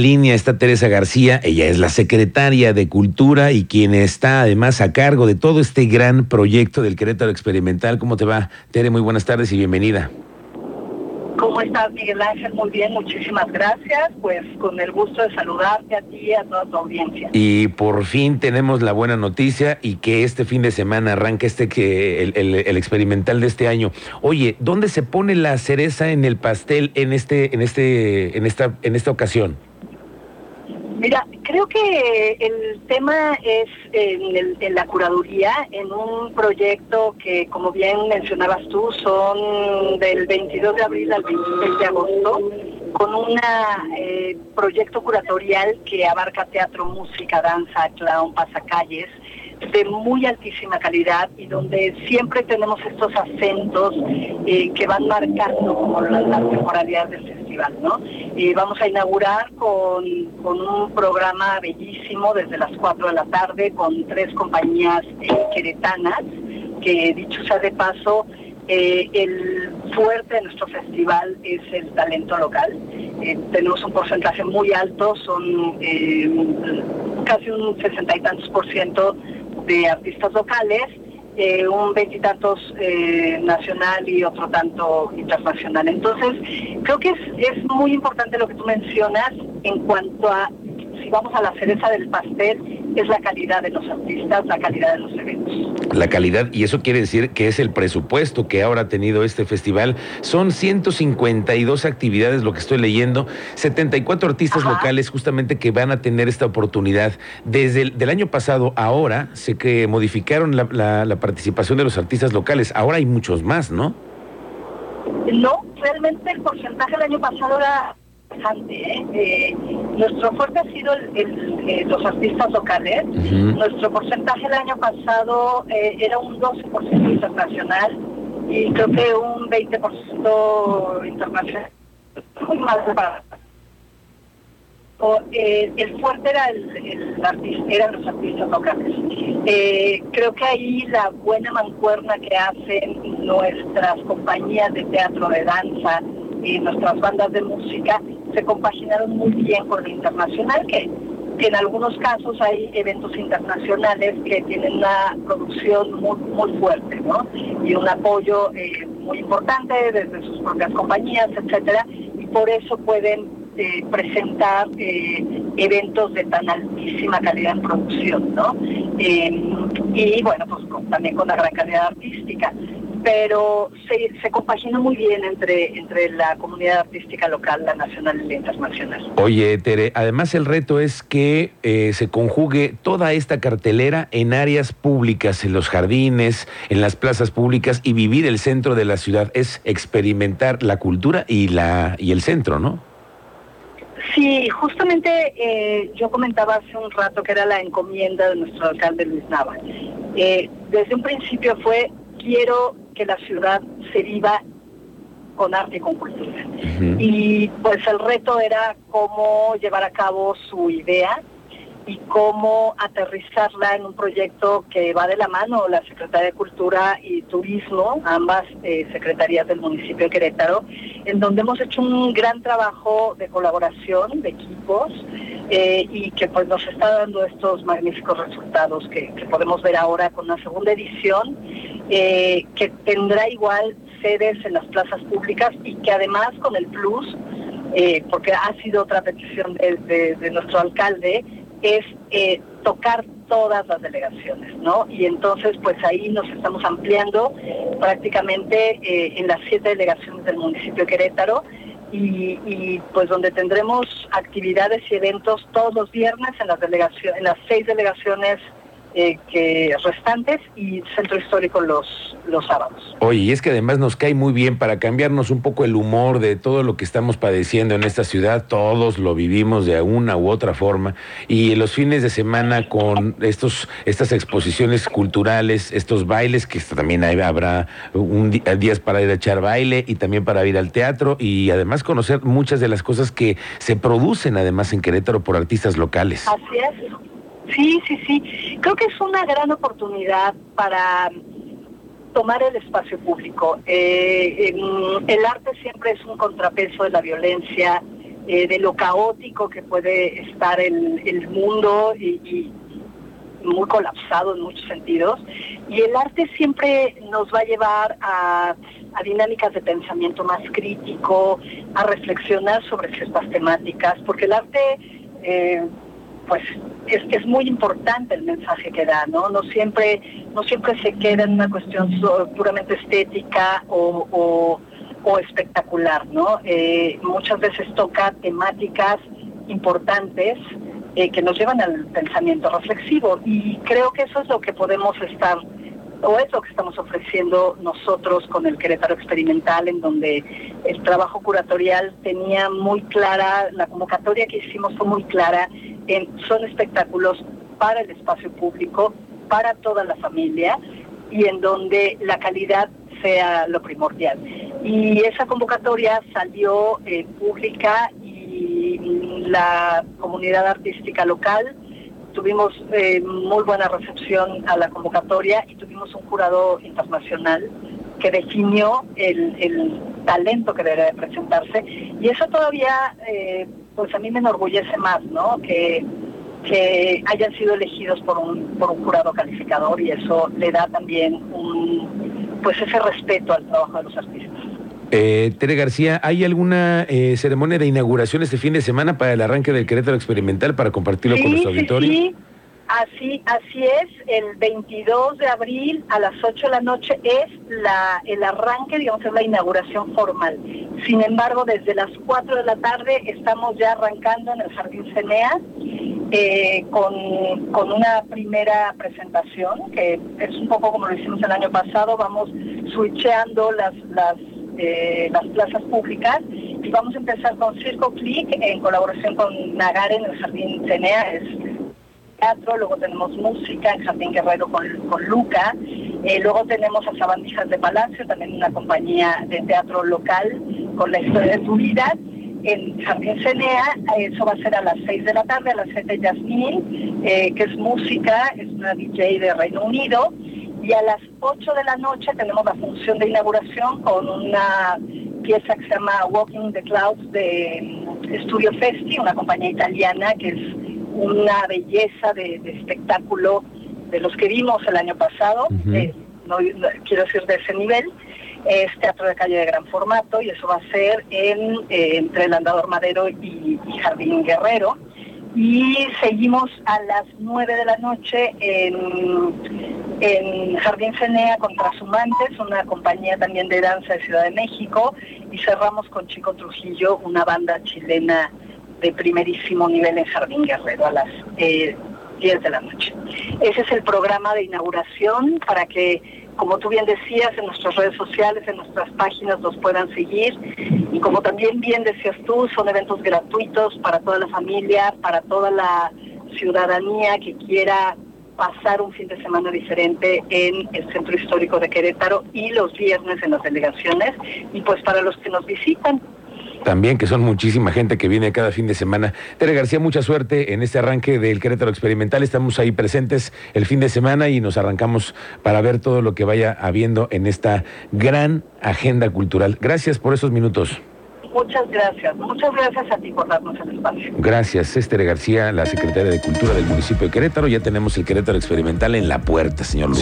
línea está Teresa García, ella es la secretaria de Cultura y quien está además a cargo de todo este gran proyecto del Querétaro Experimental. ¿Cómo te va, Tere? Muy buenas tardes y bienvenida. ¿Cómo estás, Miguel Ángel? Muy bien, muchísimas gracias. Pues con el gusto de saludarte a ti y a toda tu audiencia. Y por fin tenemos la buena noticia y que este fin de semana arranca este que el, el, el, experimental de este año. Oye, ¿dónde se pone la cereza en el pastel en este, en este, en esta, en esta ocasión? Mira, creo que el tema es en, la curaduría, en un proyecto que, como bien mencionabas tú, son del 22 de abril al 26 de agosto, con un eh, proyecto curatorial que abarca teatro, música, danza, clown, pasacalles, de muy altísima calidad y donde siempre tenemos estos acentos eh, que van marcando como la, la temporalidad del festival, ¿no? Y vamos a inaugurar con, con, un programa bellísimo desde las 4 de la tarde con tres compañías eh, queretanas, que dicho sea de paso, eh, el fuerte de nuestro festival es el talento local. Eh, tenemos un porcentaje muy alto, son casi un sesenta y tantos por ciento de artistas locales, eh, un veintitantos eh, nacional y otro tanto internacional. Entonces, creo que es, es muy importante lo que tú mencionas en cuanto a, si vamos a la cereza del pastel, es la calidad de los artistas, la calidad de los eventos. La calidad, y eso quiere decir que es el presupuesto que ahora ha tenido este festival. Son 152 actividades, lo que estoy leyendo, 74 artistas Ajá. locales justamente que van a tener esta oportunidad. Desde el del año pasado, ahora, sé que modificaron la, la, la participación de los artistas locales. Ahora hay muchos más, ¿no? No, realmente el porcentaje del año pasado era ¿eh? Eh, nuestro fuerte ha sido el, el, eh, los artistas locales. Uh -huh. Nuestro porcentaje el año pasado eh, era un 12% internacional y creo que un 20% internacional. Muy mal para o, eh, el fuerte era el, el artista, eran los artistas locales. Eh, creo que ahí la buena mancuerna que hacen nuestras compañías de teatro, de danza y nuestras bandas de música se compaginaron muy bien con lo internacional, que, en algunos casos hay eventos internacionales que tienen una producción muy, muy fuerte, ¿no? Y un apoyo eh, muy importante desde sus propias compañías, etcétera, y por eso pueden eh, presentar eh, eventos de tan altísima calidad en producción, ¿no? y bueno, pues también con una gran calidad artística pero se, se, compagina muy bien entre, entre la comunidad artística local, la nacional y la internacional. Oye, Tere, además el reto es que eh, se conjugue toda esta cartelera en áreas públicas, en los jardines, en las plazas públicas y vivir el centro de la ciudad. Es experimentar la cultura y, la, y el centro, ¿no? Sí, justamente eh, yo comentaba hace un rato que era la encomienda de nuestro alcalde Luis Nava. Eh, desde un principio fue quiero que la ciudad se viva con arte y con cultura. Uh -huh. Y pues el reto era cómo llevar a cabo su idea y cómo aterrizarla en un proyecto que va de la mano la Secretaría de Cultura y Turismo, ambas eh, secretarías del municipio de Querétaro, en donde hemos hecho un gran trabajo de colaboración, de equipos, eh, y que pues nos está dando estos magníficos resultados que, que podemos ver ahora con una segunda edición eh, que tendrá igual sedes en las plazas públicas y que además con el plus, eh, porque ha sido otra petición de, nuestro alcalde, es eh, tocar todas las delegaciones, ¿no? Y entonces, pues ahí nos estamos ampliando prácticamente eh, en las siete delegaciones del municipio de Querétaro y, y, pues donde tendremos actividades y eventos todos los viernes en las delegaciones, en las seis delegaciones eh, que restantes y centro histórico los, los sábados. Oye, y es que además nos cae muy bien para cambiarnos un poco el humor de todo lo que estamos padeciendo en esta ciudad, todos lo vivimos de una u otra forma, y los fines de semana con estos, estas exposiciones culturales, estos bailes, que también hay, habrá un día, días para ir a echar baile y también para ir al teatro, y además conocer muchas de las cosas que se producen además en Querétaro por artistas locales. Así es. Sí, sí, sí. Creo que es una gran oportunidad para tomar el espacio público. Eh, el arte siempre es un contrapeso de la violencia, eh, de lo caótico que puede estar el, el mundo y, muy colapsado en muchos sentidos. Y el arte siempre nos va a llevar a, dinámicas de pensamiento más crítico, a reflexionar sobre ciertas temáticas, porque el arte... Eh, pues es, es muy importante el mensaje que da, ¿no? No siempre, no siempre se queda en una cuestión puramente estética o, o, espectacular, ¿no? Eh, muchas veces toca temáticas importantes eh, que nos llevan al pensamiento reflexivo y creo que eso es lo que podemos estar o es lo que estamos ofreciendo nosotros con el Querétaro Experimental, en donde el trabajo curatorial tenía muy clara, la convocatoria que hicimos fue muy clara son espectáculos para el espacio público, para toda la familia y en donde la calidad sea lo primordial. Y esa convocatoria salió eh, pública y la comunidad artística local tuvimos eh, muy buena recepción a la convocatoria y tuvimos un jurado internacional que definió el, talento que debe presentarse y eso todavía eh, pues a mí me enorgullece más, ¿no? Que, que hayan sido elegidos por un, por un jurado calificador y eso le da también un, pues ese respeto al trabajo de los artistas. Eh, Tere García, ¿hay alguna eh, ceremonia de inauguración este fin de semana para el arranque del Querétaro Experimental para compartirlo con los auditorios? Sí, Así, así es, el 22 de abril a las 8 de la noche es la, el arranque, digamos, es la inauguración formal. Sin embargo, desde las 4 de la tarde estamos ya arrancando en el Jardín Cenea eh, con, una primera presentación, que es un poco como lo hicimos el año pasado, vamos switcheando las, las, eh, las plazas públicas y vamos a empezar con Circo Click en colaboración con Nagar en el Jardín Cenea, teatro, luego tenemos música en Jardín Guerrero con, con Luca, eh, luego tenemos a Sabandijas de Palacio, también una compañía de teatro local con la historia de tu vida. En Jardín Cenea, eso va a ser a las 6 de la tarde, a las 7 Yasmín, eh, que es música, es una DJ de Reino Unido. Y a las 8 de la noche tenemos la función de inauguración con una pieza que se llama Walking the Clouds de Studio Festi, una compañía italiana que es una belleza de, espectáculo de los que vimos el año pasado, eh, no, quiero decir de ese nivel, es teatro de calle de gran formato y eso va a ser en, eh, entre el Andador Madero y, Jardín Guerrero. Y seguimos a las 9 de la noche en, en Jardín Cenea con Trasumantes, una compañía también de danza de Ciudad de México, y cerramos con Chico Trujillo, una banda chilena de primerísimo nivel en Jardín Guerrero a las eh, 10 de la noche. Ese es el programa de inauguración para que, como tú bien decías, en nuestras redes sociales, en nuestras páginas nos puedan seguir. Y como también bien decías tú, son eventos gratuitos para toda la familia, para toda la ciudadanía que quiera pasar un fin de semana diferente en el Centro Histórico de Querétaro y los viernes en las delegaciones. Y pues para los que nos visitan, también, que son muchísima gente que viene cada fin de semana. Tere García, mucha suerte en este arranque del Querétaro Experimental. Estamos ahí presentes el fin de semana y nos arrancamos para ver todo lo que vaya habiendo en esta gran agenda cultural. Gracias por esos minutos. Muchas gracias. Muchas gracias a ti por darnos el espacio. Gracias, Esther García, la secretaria de Cultura del municipio de Querétaro. Ya tenemos el Querétaro Experimental en la puerta, señor Luis.